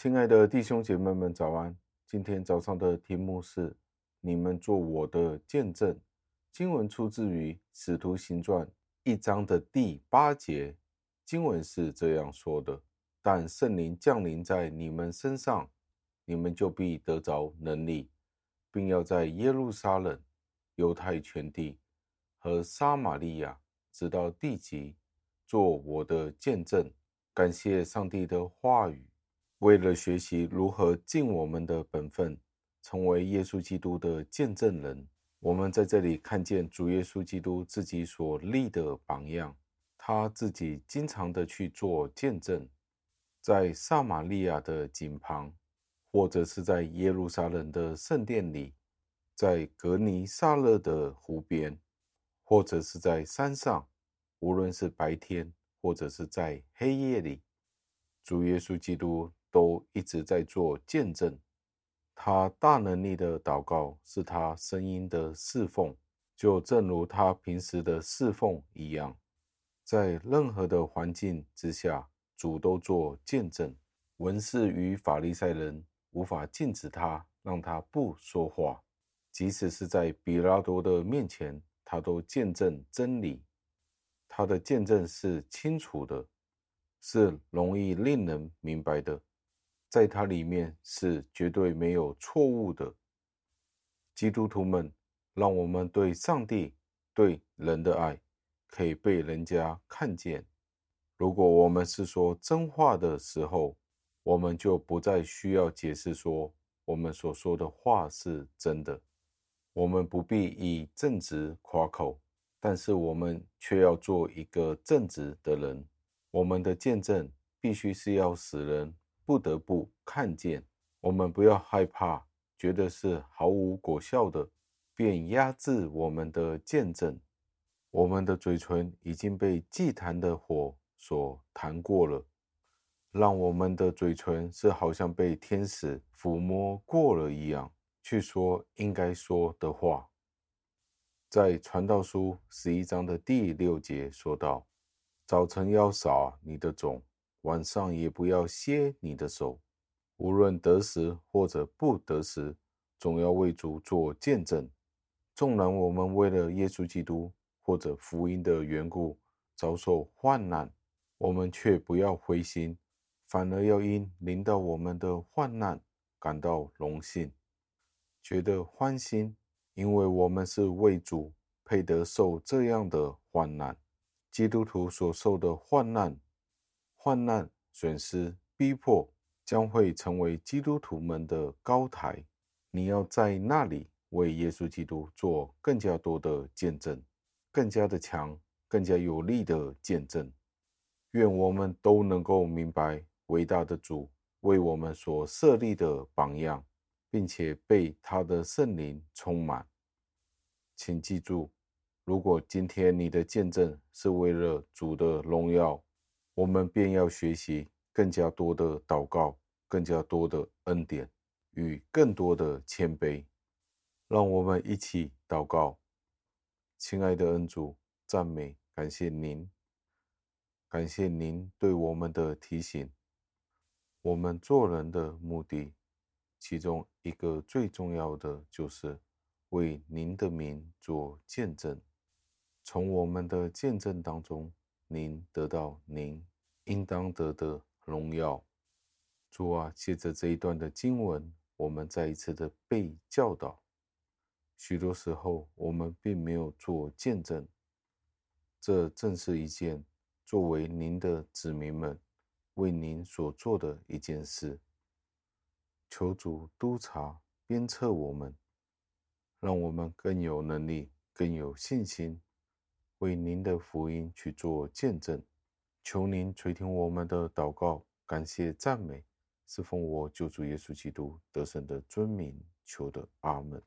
亲爱的弟兄姐妹们，早安！今天早上的题目是“你们做我的见证”。经文出自于《使徒行传》一章的第八节。经文是这样说的：“但圣灵降临在你们身上，你们就必得着能力，并要在耶路撒冷、犹太全地和撒玛利亚，直到地极，做我的见证。”感谢上帝的话语。为了学习如何尽我们的本分，成为耶稣基督的见证人，我们在这里看见主耶稣基督自己所立的榜样。他自己经常的去做见证，在撒玛利亚的井旁，或者是在耶路撒冷的圣殿里，在格尼撒勒的湖边，或者是在山上，无论是白天。或者是在黑夜里，主耶稣基督都一直在做见证。他大能力的祷告是他声音的侍奉，就正如他平时的侍奉一样。在任何的环境之下，主都做见证。文士与法利赛人无法禁止他，让他不说话。即使是在比拉多的面前，他都见证真理。他的见证是清楚的，是容易令人明白的，在它里面是绝对没有错误的。基督徒们，让我们对上帝、对人的爱可以被人家看见。如果我们是说真话的时候，我们就不再需要解释说我们所说的话是真的。我们不必以正直夸口。但是我们却要做一个正直的人。我们的见证必须是要使人不得不看见。我们不要害怕，觉得是毫无果效的，便压制我们的见证。我们的嘴唇已经被祭坛的火所弹过了，让我们的嘴唇是好像被天使抚摸过了一样，去说应该说的话。在传道书十一章的第六节说道：“早晨要撒你的种，晚上也不要歇你的手，无论得时或者不得时，总要为主做见证。纵然我们为了耶稣基督或者福音的缘故遭受患难，我们却不要灰心，反而要因临到我们的患难感到荣幸，觉得欢欣。”因为我们是为主配得受这样的患难，基督徒所受的患难、患难、损失、逼迫，将会成为基督徒们的高台。你要在那里为耶稣基督做更加多的见证，更加的强、更加有力的见证。愿我们都能够明白伟大的主为我们所设立的榜样。并且被他的圣灵充满。请记住，如果今天你的见证是为了主的荣耀，我们便要学习更加多的祷告，更加多的恩典与更多的谦卑。让我们一起祷告，亲爱的恩主，赞美感谢您，感谢您对我们的提醒。我们做人的目的。其中一个最重要的就是为您的名做见证，从我们的见证当中，您得到您应当得的荣耀。主啊，借着这一段的经文，我们再一次的被教导。许多时候，我们并没有做见证，这正是一件作为您的子民们为您所做的一件事。求主督察鞭策我们，让我们更有能力、更有信心，为您的福音去做见证。求您垂听我们的祷告，感谢赞美，是奉我救主耶稣基督得胜的尊名求的，阿门。